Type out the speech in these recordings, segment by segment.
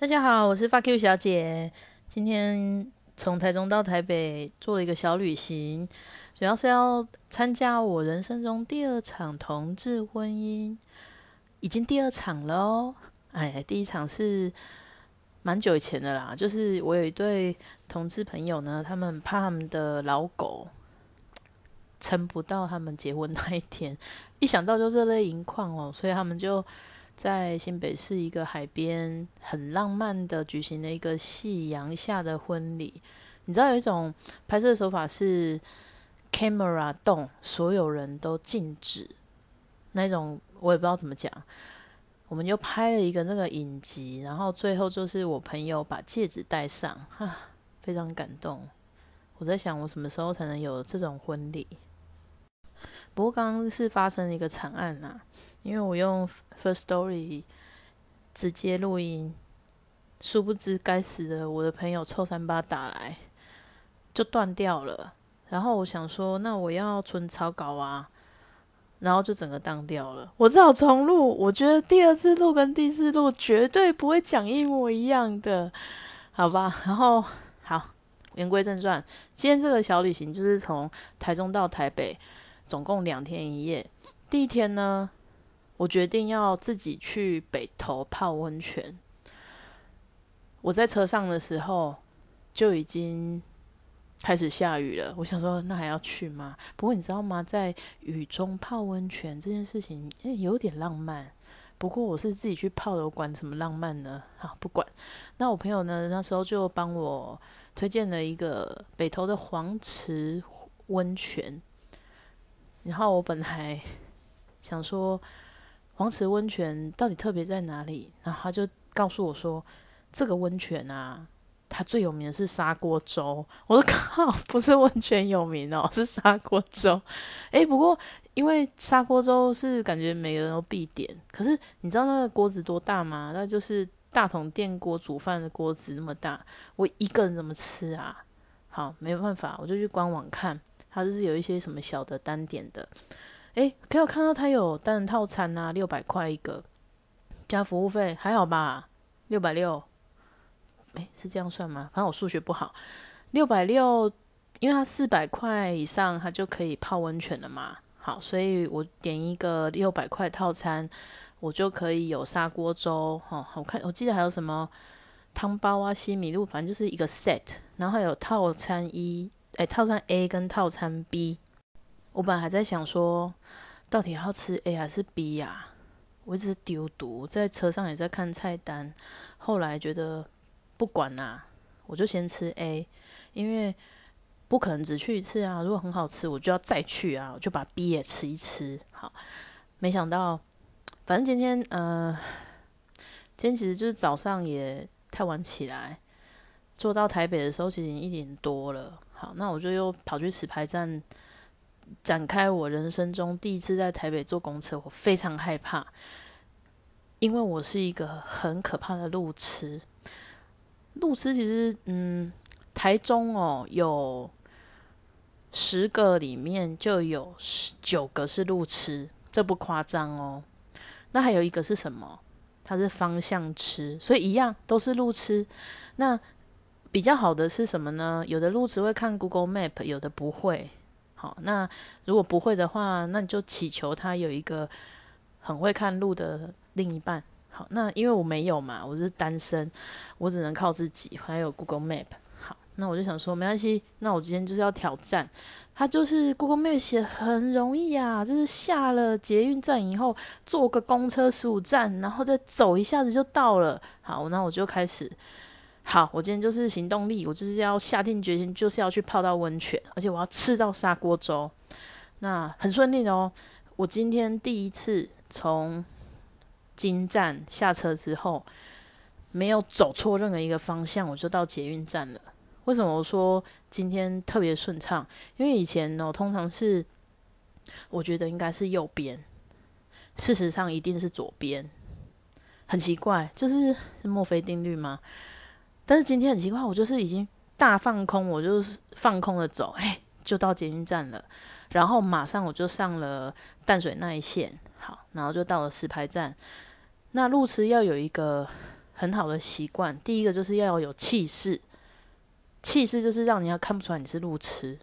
大家好，我是发 Q 小姐。今天从台中到台北做了一个小旅行，主要是要参加我人生中第二场同志婚姻，已经第二场了哦。哎，第一场是蛮久以前的啦，就是我有一对同志朋友呢，他们怕他们的老狗撑不到他们结婚那一天，一想到就热泪盈眶哦，所以他们就。在新北市一个海边，很浪漫的举行了一个夕阳下的婚礼。你知道有一种拍摄手法是 camera 动，所有人都静止，那种我也不知道怎么讲。我们就拍了一个那个影集，然后最后就是我朋友把戒指戴上，哈，非常感动。我在想，我什么时候才能有这种婚礼？不过刚刚是发生了一个惨案呐，因为我用 First Story 直接录音，殊不知该死的我的朋友臭三八打来就断掉了。然后我想说，那我要存草稿啊，然后就整个当掉了。我只好重录。我觉得第二次录跟第四录绝对不会讲一模一样的，好吧？然后好，言归正传，今天这个小旅行就是从台中到台北。总共两天一夜。第一天呢，我决定要自己去北投泡温泉。我在车上的时候就已经开始下雨了。我想说，那还要去吗？不过你知道吗，在雨中泡温泉这件事情，诶，有点浪漫。不过我是自己去泡的，我管什么浪漫呢？好，不管。那我朋友呢，那时候就帮我推荐了一个北投的黄池温泉。然后我本来 想说黄池温泉到底特别在哪里，然后他就告诉我说，这个温泉啊，它最有名的是砂锅粥。我说 靠，不是温泉有名哦，是砂锅粥。诶，不过因为砂锅粥是感觉每个人都必点，可是你知道那个锅子多大吗？那就是大桶电锅煮饭的锅子那么大，我一个人怎么吃啊？好，没办法，我就去官网看。它就是有一些什么小的单点的，诶，可以看到它有单人套餐啊，六百块一个，加服务费还好吧？六百六，诶，是这样算吗？反正我数学不好，六百六，因为它四百块以上，它就可以泡温泉了嘛。好，所以我点一个六百块套餐，我就可以有砂锅粥，哈，我看我记得还有什么汤包啊、西米露，反正就是一个 set，然后还有套餐一。哎，套餐 A 跟套餐 B，我本来还在想说，到底要吃 A 还是 B 呀？我一直丢毒，在车上也在看菜单，后来觉得不管啦，我就先吃 A，因为不可能只去一次啊。如果很好吃，我就要再去啊，我就把 B 也吃一吃。好，没想到，反正今天呃，今天其实就是早上也太晚起来，坐到台北的时候其实已经一点多了。好，那我就又跑去石牌站展开我人生中第一次在台北坐公车，我非常害怕，因为我是一个很可怕的路痴。路痴其实，嗯，台中哦，有十个里面就有十九个是路痴，这不夸张哦。那还有一个是什么？它是方向痴，所以一样都是路痴。那比较好的是什么呢？有的路只会看 Google Map，有的不会。好，那如果不会的话，那你就祈求他有一个很会看路的另一半。好，那因为我没有嘛，我是单身，我只能靠自己，还有 Google Map。好，那我就想说，没关系，那我今天就是要挑战。他就是 Google Map 写很容易啊，就是下了捷运站以后，坐个公车十五站，然后再走一下子就到了。好，那我就开始。好，我今天就是行动力，我就是要下定决心，就是要去泡到温泉，而且我要吃到砂锅粥。那很顺利的哦。我今天第一次从金站下车之后，没有走错任何一个方向，我就到捷运站了。为什么我说今天特别顺畅？因为以前呢，通常是我觉得应该是右边，事实上一定是左边。很奇怪，就是墨菲定律吗？但是今天很奇怪，我就是已经大放空，我就是放空的走，哎，就到捷运站了，然后马上我就上了淡水那一线，好，然后就到了石牌站。那路痴要有一个很好的习惯。第一个就是要有气势，气势就是让人家看不出来你是路痴，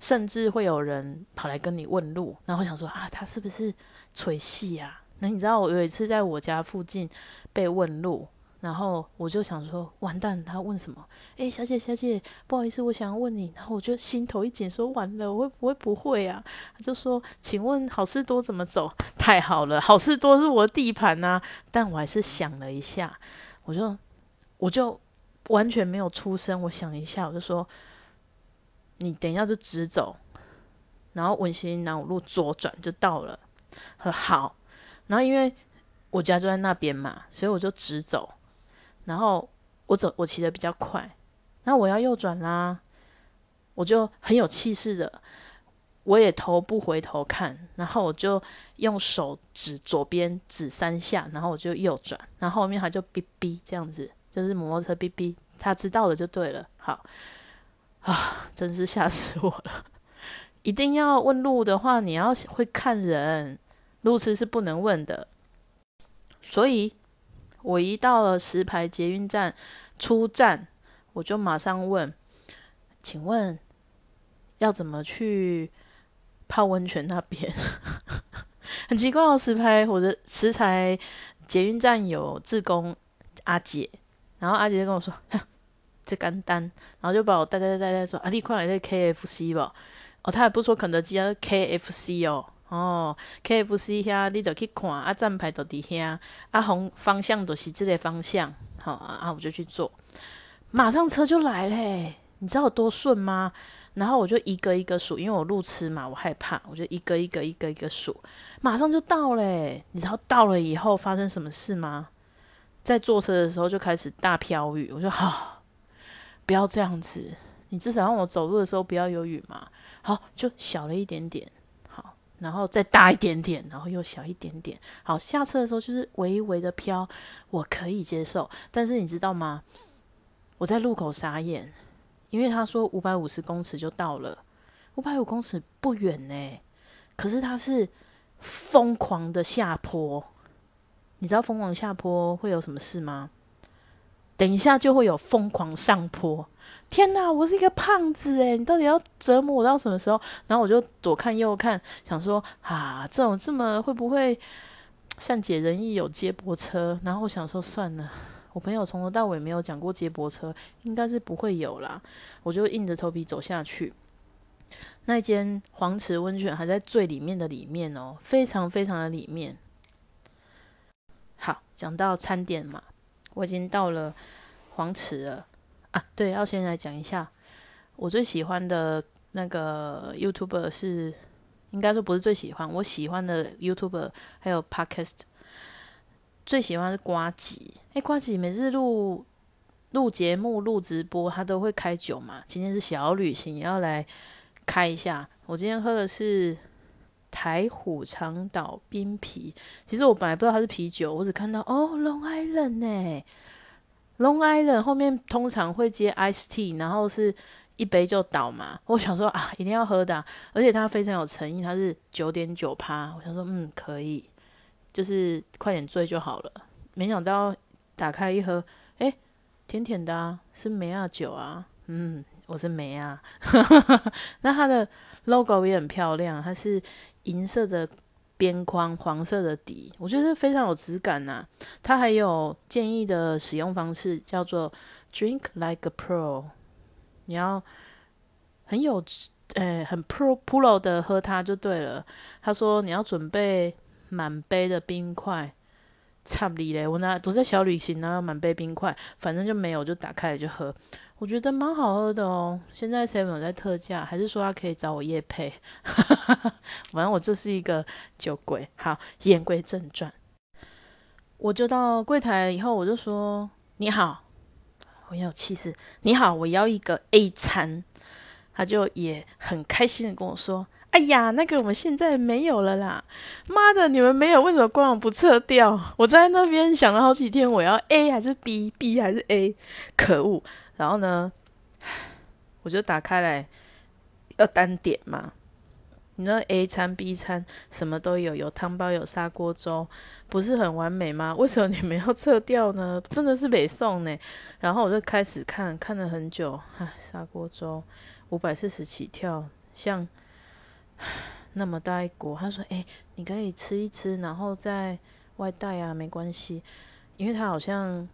甚至会有人跑来跟你问路，然后想说啊，他是不是吹戏啊？那你知道我有一次在我家附近被问路。然后我就想说，完蛋，他问什么？诶，小姐，小姐，不好意思，我想要问你。然后我就心头一紧，说完了，我会不会不会啊？他就说，请问好事多怎么走？太好了，好事多是我的地盘呐。但我还是想了一下，我就我就完全没有出声。我想一下，我就说，你等一下就直走，然后文心南五路左转就到了。说好，然后因为我家就在那边嘛，所以我就直走。然后我走，我骑的比较快，那我要右转啦，我就很有气势的，我也头不回头看，然后我就用手指左边指三下，然后我就右转，然后后面他就哔哔这样子，就是摩托车哔哔，他知道了就对了。好啊，真是吓死我了！一定要问路的话，你要会看人，路痴是不能问的，所以。我一到了石牌捷运站出站，我就马上问：“请问要怎么去泡温泉那边？” 很奇怪哦，石牌我的石牌捷运站有志工阿姐，然后阿姐就跟我说：“ 这干单。”然后就把我带带带带说：“啊，你快来那 K F C 吧。”哦，他也不说肯德基，啊 K F C 哦。哦，K F C 遐，你就去看啊，站牌都伫遐，啊，红方向都是这个方向，好啊，我就去做，马上车就来嘞，你知道有多顺吗？然后我就一个一个数，因为我路痴嘛，我害怕，我就一个一个一个一个数，马上就到嘞。你知道到了以后发生什么事吗？在坐车的时候就开始大飘雨，我说好，不要这样子，你至少让我走路的时候不要有雨嘛。好，就小了一点点。然后再大一点点，然后又小一点点。好，下车的时候就是微微的飘，我可以接受。但是你知道吗？我在路口傻眼，因为他说五百五十公尺就到了，五百五公尺不远呢。可是它是疯狂的下坡，你知道疯狂下坡会有什么事吗？等一下就会有疯狂上坡。天哪，我是一个胖子诶，你到底要折磨我到什么时候？然后我就左看右看，想说啊，这种这么会不会善解人意有接驳车？然后我想说算了，我朋友从头到尾没有讲过接驳车，应该是不会有啦。我就硬着头皮走下去。那间黄池温泉还在最里面的里面哦，非常非常的里面。好，讲到餐点嘛，我已经到了黄池了。啊，对，要先来讲一下，我最喜欢的那个 YouTuber 是，应该说不是最喜欢，我喜欢的 YouTuber 还有 Podcast，最喜欢是瓜吉。哎，瓜吉每次录录节目、录直播，他都会开酒嘛。今天是小旅行，要来开一下。我今天喝的是台虎长岛冰啤，其实我本来不知道它是啤酒，我只看到哦，Long Island 呢。Long Island 后面通常会接 Ice Tea，然后是一杯就倒嘛。我想说啊，一定要喝的，而且它非常有诚意，它是九点九趴。我想说，嗯，可以，就是快点醉就好了。没想到打开一喝，哎，甜甜的啊，是梅亚酒啊。嗯，我是梅啊。那它的 logo 也很漂亮，它是银色的。边框黄色的底，我觉得非常有质感呐。它还有建议的使用方式，叫做 Drink like a pro。你要很有呃很 pro pro 的喝它就对了。他说你要准备满杯的冰块，差不离嘞。我那都在小旅行呢，满杯冰块，反正就没有就打开来就喝。我觉得蛮好喝的哦。现在 seven 有在特价，还是说他可以找我夜配？反正我就是一个酒鬼。好，言归正传，我就到柜台以后，我就说：“你好，我有气势。你好，我要一个 A 餐。”他就也很开心的跟我说：“哎呀，那个我们现在没有了啦！妈的，你们没有，为什么官网不撤掉？我在那边想了好几天，我要 A 还是 B，B 还是 A？可恶！”然后呢，我就打开来要单点嘛，你那 A 餐 B 餐什么都有，有汤包有砂锅粥，不是很完美吗？为什么你们要撤掉呢？真的是北宋呢。然后我就开始看，看了很久，唉，砂锅粥五百四十起跳，像那么大一锅。他说：“诶，你可以吃一吃，然后再外带啊，没关系。”因为他好像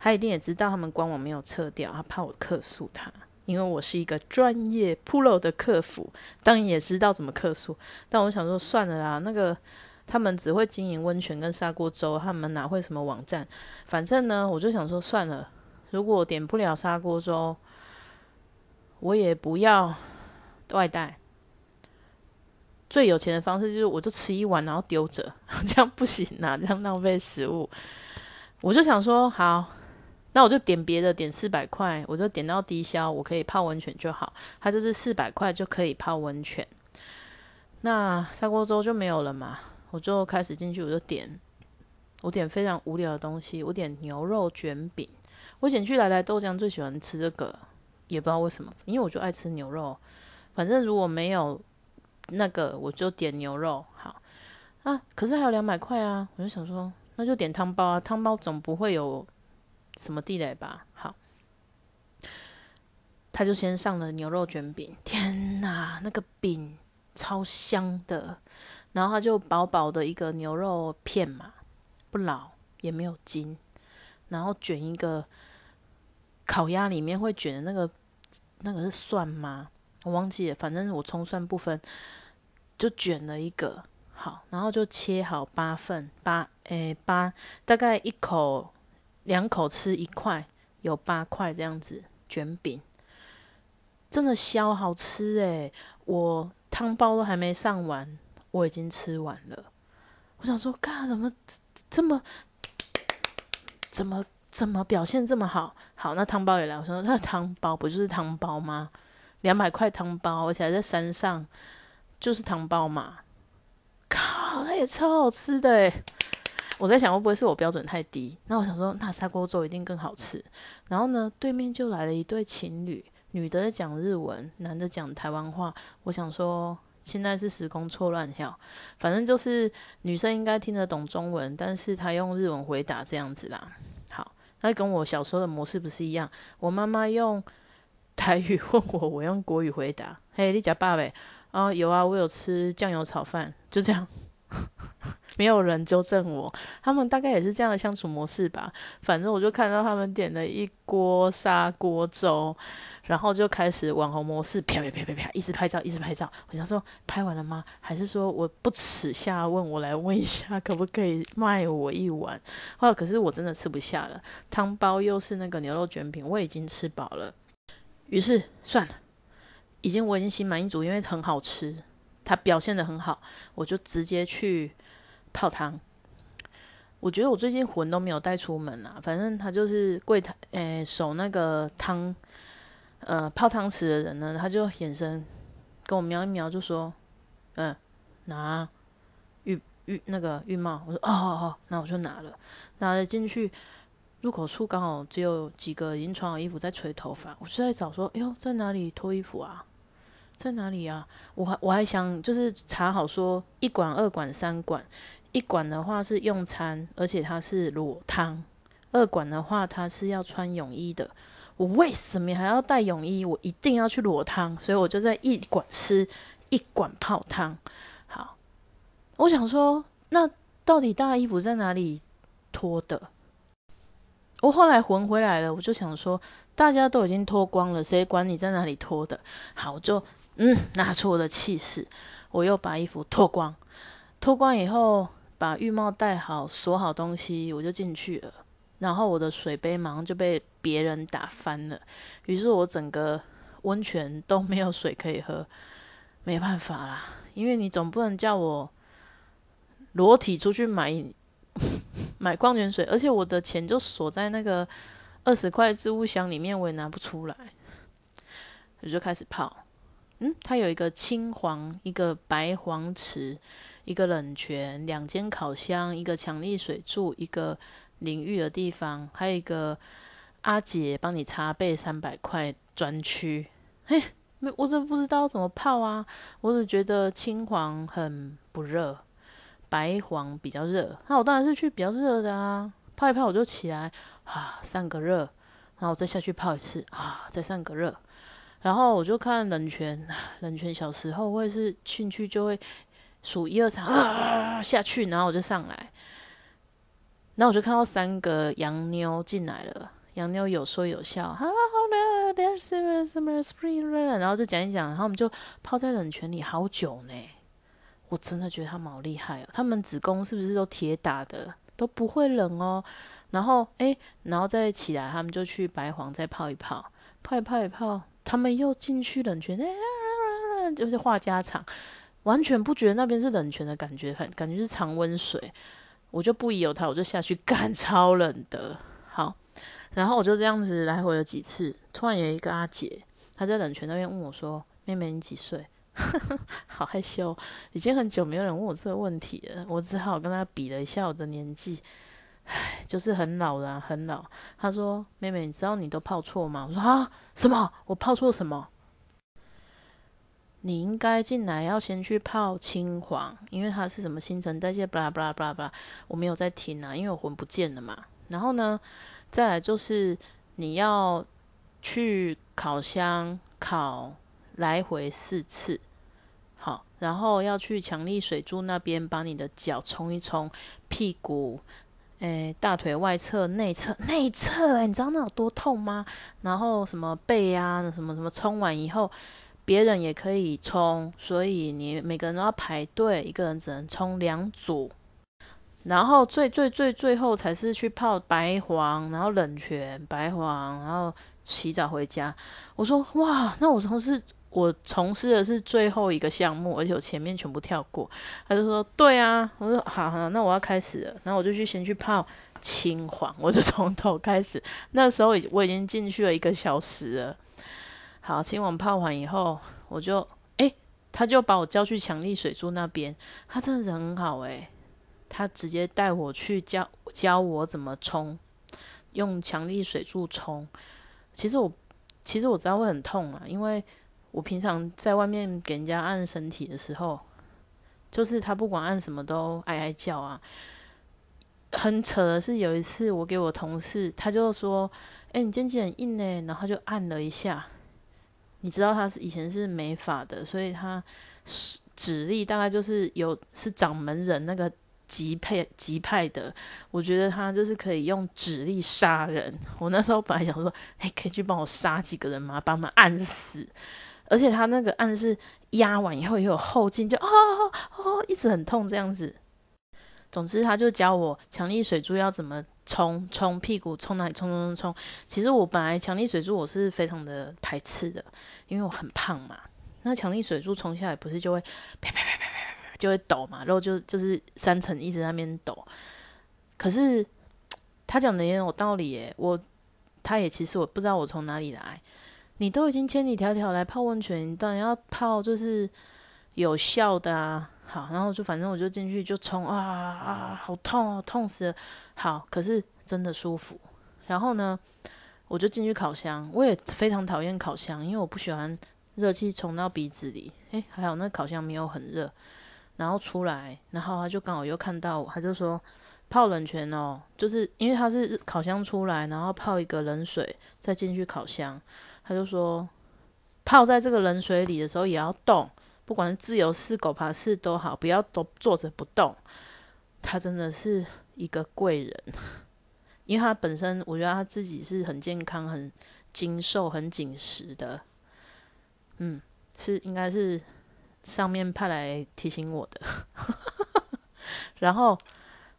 他一定也知道他们官网没有撤掉，他怕我客诉他。因为我是一个专业 pro 的客服，当然也知道怎么客诉，但我想说算了啦，那个他们只会经营温泉跟砂锅粥，他们哪会什么网站？反正呢，我就想说算了，如果点不了砂锅粥，我也不要外带。最有钱的方式就是我就吃一碗然后丢着，这样不行啊，这样浪费食物。我就想说好。那我就点别的，点四百块，我就点到低消，我可以泡温泉就好。它就是四百块就可以泡温泉。那砂锅粥就没有了嘛，我就开始进去，我就点，我点非常无聊的东西，我点牛肉卷饼。我点去来来豆浆最喜欢吃这个，也不知道为什么，因为我就爱吃牛肉。反正如果没有那个，我就点牛肉。好啊，可是还有两百块啊，我就想说，那就点汤包啊，汤包总不会有。什么地雷吧？好，他就先上了牛肉卷饼。天哪，那个饼超香的。然后他就薄薄的一个牛肉片嘛，不老也没有筋。然后卷一个烤鸭里面会卷的那个，那个是蒜吗？我忘记了，反正我葱蒜不分，就卷了一个。好，然后就切好八份，八诶八，大概一口。两口吃一块，有八块这样子卷饼，真的香好吃诶。我汤包都还没上完，我已经吃完了。我想说，干怎么这么怎么怎么表现这么好？好，那汤包也来。我说那汤包不就是汤包吗？两百块汤包，而且还在山上，就是汤包嘛。靠，它也超好吃的诶。我在想会不会是我标准太低？那我想说，那砂锅粥一定更好吃。然后呢，对面就来了一对情侣，女的在讲日文，男的讲台湾话。我想说，现在是时空错乱跳，反正就是女生应该听得懂中文，但是她用日文回答这样子啦。好，那跟我小时候的模式不是一样？我妈妈用台语 问我，我用国语回答。嘿，你家爸呗？啊，有啊，我有吃酱油炒饭，就这样。没有人纠正我，他们大概也是这样的相处模式吧。反正我就看到他们点了一锅砂锅粥，然后就开始网红模式，啪啪啪啪啪，一直拍照，一直拍照。我想说，拍完了吗？还是说我不耻下问，我来问一下，可不可以卖我一碗？哦，可是我真的吃不下了，汤包又是那个牛肉卷饼，我已经吃饱了。于是算了，已经我已经心满意足，因为很好吃，它表现的很好，我就直接去。泡汤，我觉得我最近魂都没有带出门啊。反正他就是柜台，诶，守那个汤，呃，泡汤池的人呢，他就眼神跟我瞄一瞄，就说：“嗯，拿浴浴那个浴帽。”我说：“哦哦哦。”那我就拿了，拿了进去，入口处刚好只有几个已经穿好衣服在吹头发，我就在找说：“哎呦，在哪里脱衣服啊？在哪里啊？”我还我还想就是查好说一管、二管、三管。一管的话是用餐，而且它是裸汤；二管的话，它是要穿泳衣的。我为什么还要带泳衣？我一定要去裸汤，所以我就在一管吃，一管泡汤。好，我想说，那到底大衣服在哪里脱的？我后来魂回来了，我就想说，大家都已经脱光了，谁管你在哪里脱的？好，我就嗯，拿出我的气势，我又把衣服脱光，脱光以后。把浴帽戴好，锁好东西，我就进去了。然后我的水杯马上就被别人打翻了，于是我整个温泉都没有水可以喝。没办法啦，因为你总不能叫我裸体出去买 买矿泉水，而且我的钱就锁在那个二十块置物箱里面，我也拿不出来。我就开始泡，嗯，它有一个青黄，一个白黄池。一个冷泉，两间烤箱，一个强力水柱，一个淋浴的地方，还有一个阿姐帮你擦背三百块专区。嘿，没，我真不知道怎么泡啊。我只觉得青黄很不热，白黄比较热。那我当然是去比较热的啊。泡一泡我就起来啊，散个热，然后我再下去泡一次啊，再散个热。然后我就看冷泉，冷泉小时候我也是进去就会数一二三啊下去，然后我就上来。然后我就看到三个洋妞进来了，洋妞有说有笑，啊好了，there's summer summer spring，然后就讲一讲，然后我们就泡在冷泉里好久呢。我真的觉得他们好厉害哦，他们子宫是不是都铁打的，都不会冷哦。然后哎，然后再起来，他们就去白黄再泡一泡，泡一泡一泡，他们又进去冷泉，就是话家常，完全不觉得那边是冷泉的感觉，很感觉是常温水。我就不疑有他，我就下去干，超冷的。好，然后我就这样子来回了几次。突然有一个阿姐，她在冷泉那边问我说：“妹妹，你几岁？” 好害羞，已经很久没有人问我这个问题了。我只好跟她比了一下我的年纪，唉，就是很老了，很老。她说：“妹妹，你知道你都泡错吗？”我说：“啊，什么？我泡错什么？”你应该进来要先去泡青黄，因为它是什么新陈代谢，巴拉巴拉巴拉巴拉，我没有在听啊，因为我魂不见了嘛。然后呢，再来就是你要去烤箱烤来回四次，好，然后要去强力水柱那边把你的脚冲一冲，屁股，诶，大腿外侧、内侧、内侧，诶，你知道那有多痛吗？然后什么背啊，什么什么冲完以后。别人也可以冲，所以你每个人都要排队，一个人只能冲两组。然后最最最最后才是去泡白黄，然后冷泉白黄，然后洗澡回家。我说哇，那我从事我从事的是最后一个项目，而且我前面全部跳过。他就说对啊，我说好好，那我要开始了。然后我就去先去泡青黄，我就从头开始。那时候已我已经进去了一个小时了。好，清完泡完以后，我就诶，他就把我叫去强力水柱那边。他真的人很好诶，他直接带我去教教我怎么冲，用强力水柱冲。其实我其实我知道会很痛啊，因为我平常在外面给人家按身体的时候，就是他不管按什么都哀哀叫啊。很扯的是，有一次我给我同事，他就说：“诶，你肩颈很硬呢。”然后就按了一下。你知道他是以前是美法的，所以他指力大概就是有是掌门人那个极派极派的。我觉得他就是可以用指力杀人。我那时候本来想说，哎，可以去帮我杀几个人吗？把他们按死。而且他那个按是压完以后也有后劲，就啊啊，一直很痛这样子。总之，他就教我强力水柱要怎么。冲冲屁股，冲哪里？冲冲冲冲！其实我本来强力水柱我是非常的排斥的，因为我很胖嘛。那强力水柱冲下来不是就会啪啪啪啪啪啪就会抖嘛，然后就就是三层一直在那边抖。可是他讲的也有道理耶，我他也其实我不知道我从哪里来。你都已经千里迢迢来泡温泉，当然要泡就是有效的啊。好，然后就反正我就进去就冲啊啊，好痛哦，痛死了。好，可是真的舒服。然后呢，我就进去烤箱，我也非常讨厌烤箱，因为我不喜欢热气冲到鼻子里。诶，还好那烤箱没有很热。然后出来，然后他就刚好又看到我，他就说泡冷泉哦，就是因为他是烤箱出来，然后泡一个冷水再进去烤箱。他就说泡在这个冷水里的时候也要动。不管是自由式、狗爬式都好，不要都坐着不动。他真的是一个贵人，因为他本身我觉得他自己是很健康、很精瘦、很紧实的。嗯，是应该是上面派来提醒我的。然后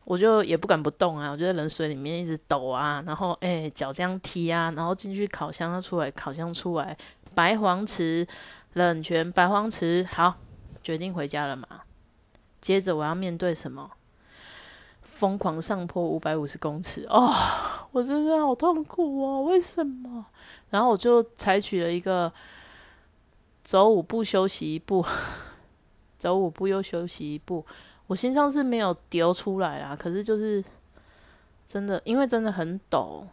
我就也不敢不动啊，我就在冷水里面一直抖啊，然后哎脚这样踢啊，然后进去烤箱出来，烤箱出来白黄池。冷泉白黄池，好，决定回家了嘛？接着我要面对什么？疯狂上坡五百五十公尺哦，我真的好痛苦哦！为什么？然后我就采取了一个走五步休息一步，走五步又休息一步。我心上是没有丢出来啦，可是就是真的，因为真的很陡。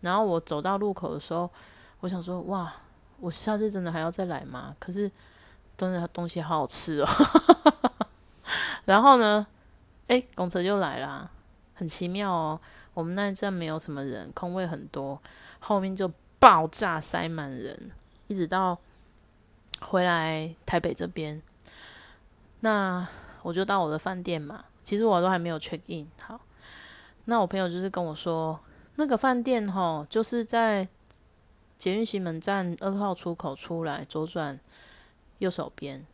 然后我走到路口的时候，我想说，哇！我下次真的还要再来吗？可是真的东西好好吃哦。然后呢，哎，公车就来啦，很奇妙哦。我们那一站没有什么人，空位很多，后面就爆炸塞满人，一直到回来台北这边。那我就到我的饭店嘛，其实我都还没有 check in。好，那我朋友就是跟我说，那个饭店吼，就是在捷运西门站二号出口出来，左转右手边。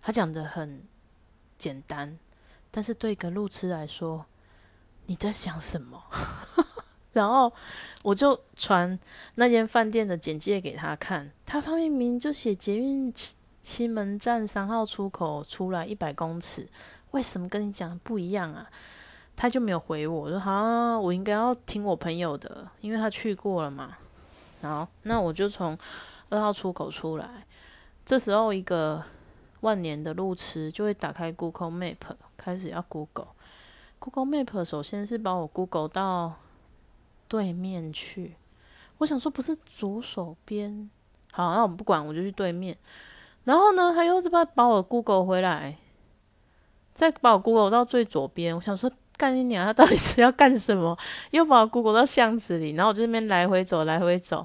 他讲的很简单，但是对一个路痴来说。你在想什么？然后我就传那间饭店的简介给他看，他上面明明就写捷运西门站三号出口出来一百公尺，为什么跟你讲不一样啊？他就没有回我，说好，我应该要听我朋友的，因为他去过了嘛。好那我就从二号出口出来，这时候一个万年的路痴就会打开 Google Map，开始要 Google。Google Map 首先是把我 Google 到对面去，我想说不是左手边，好，那我不管，我就去对面。然后呢，他又是把把我 Google 回来，再把我 Google 到最左边。我想说，干你娘，他到底是要干什么？又把我 Google 到巷子里，然后我就那边来回走，来回走。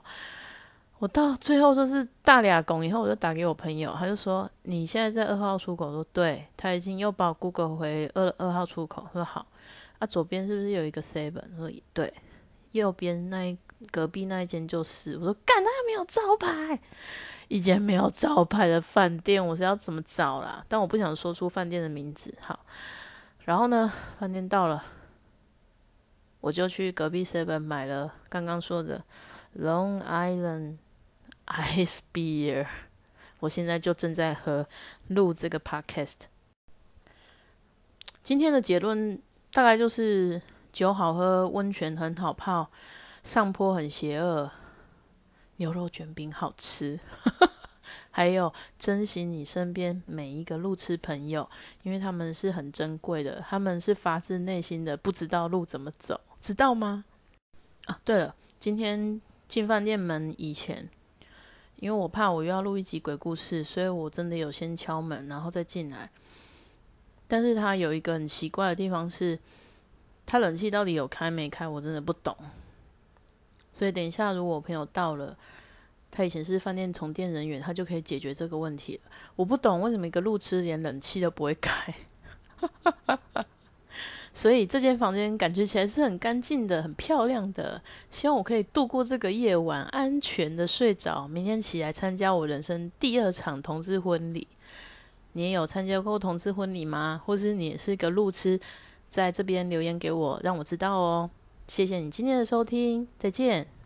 我到最后就是大俩拱以后，我就打给我朋友，他就说你现在在二号出口，说对，他已经又把我 Google 回二二号出口，说好，啊左边是不是有一个 Seven？说对，右边那一隔壁那一间就是，我说干，他没有招牌，一间没有招牌的饭店，我是要怎么找啦？但我不想说出饭店的名字，好，然后呢，饭店到了，我就去隔壁 Seven 买了刚刚说的 Long Island。Ice beer，我现在就正在喝录这个 podcast。今天的结论大概就是酒好喝，温泉很好泡，上坡很邪恶，牛肉卷饼好吃，还有珍惜你身边每一个路痴朋友，因为他们是很珍贵的，他们是发自内心的不知道路怎么走，知道吗？啊，对了，今天进饭店门以前。因为我怕我又要录一集鬼故事，所以我真的有先敲门，然后再进来。但是它有一个很奇怪的地方是，它冷气到底有开没开，我真的不懂。所以等一下，如果我朋友到了，他以前是饭店充电人员，他就可以解决这个问题了。我不懂为什么一个路痴连冷气都不会开。所以这间房间感觉起来是很干净的、很漂亮的。希望我可以度过这个夜晚，安全的睡着。明天起来参加我人生第二场同志婚礼。你也有参加过同志婚礼吗？或是你也是一个路痴，在这边留言给我，让我知道哦。谢谢你今天的收听，再见。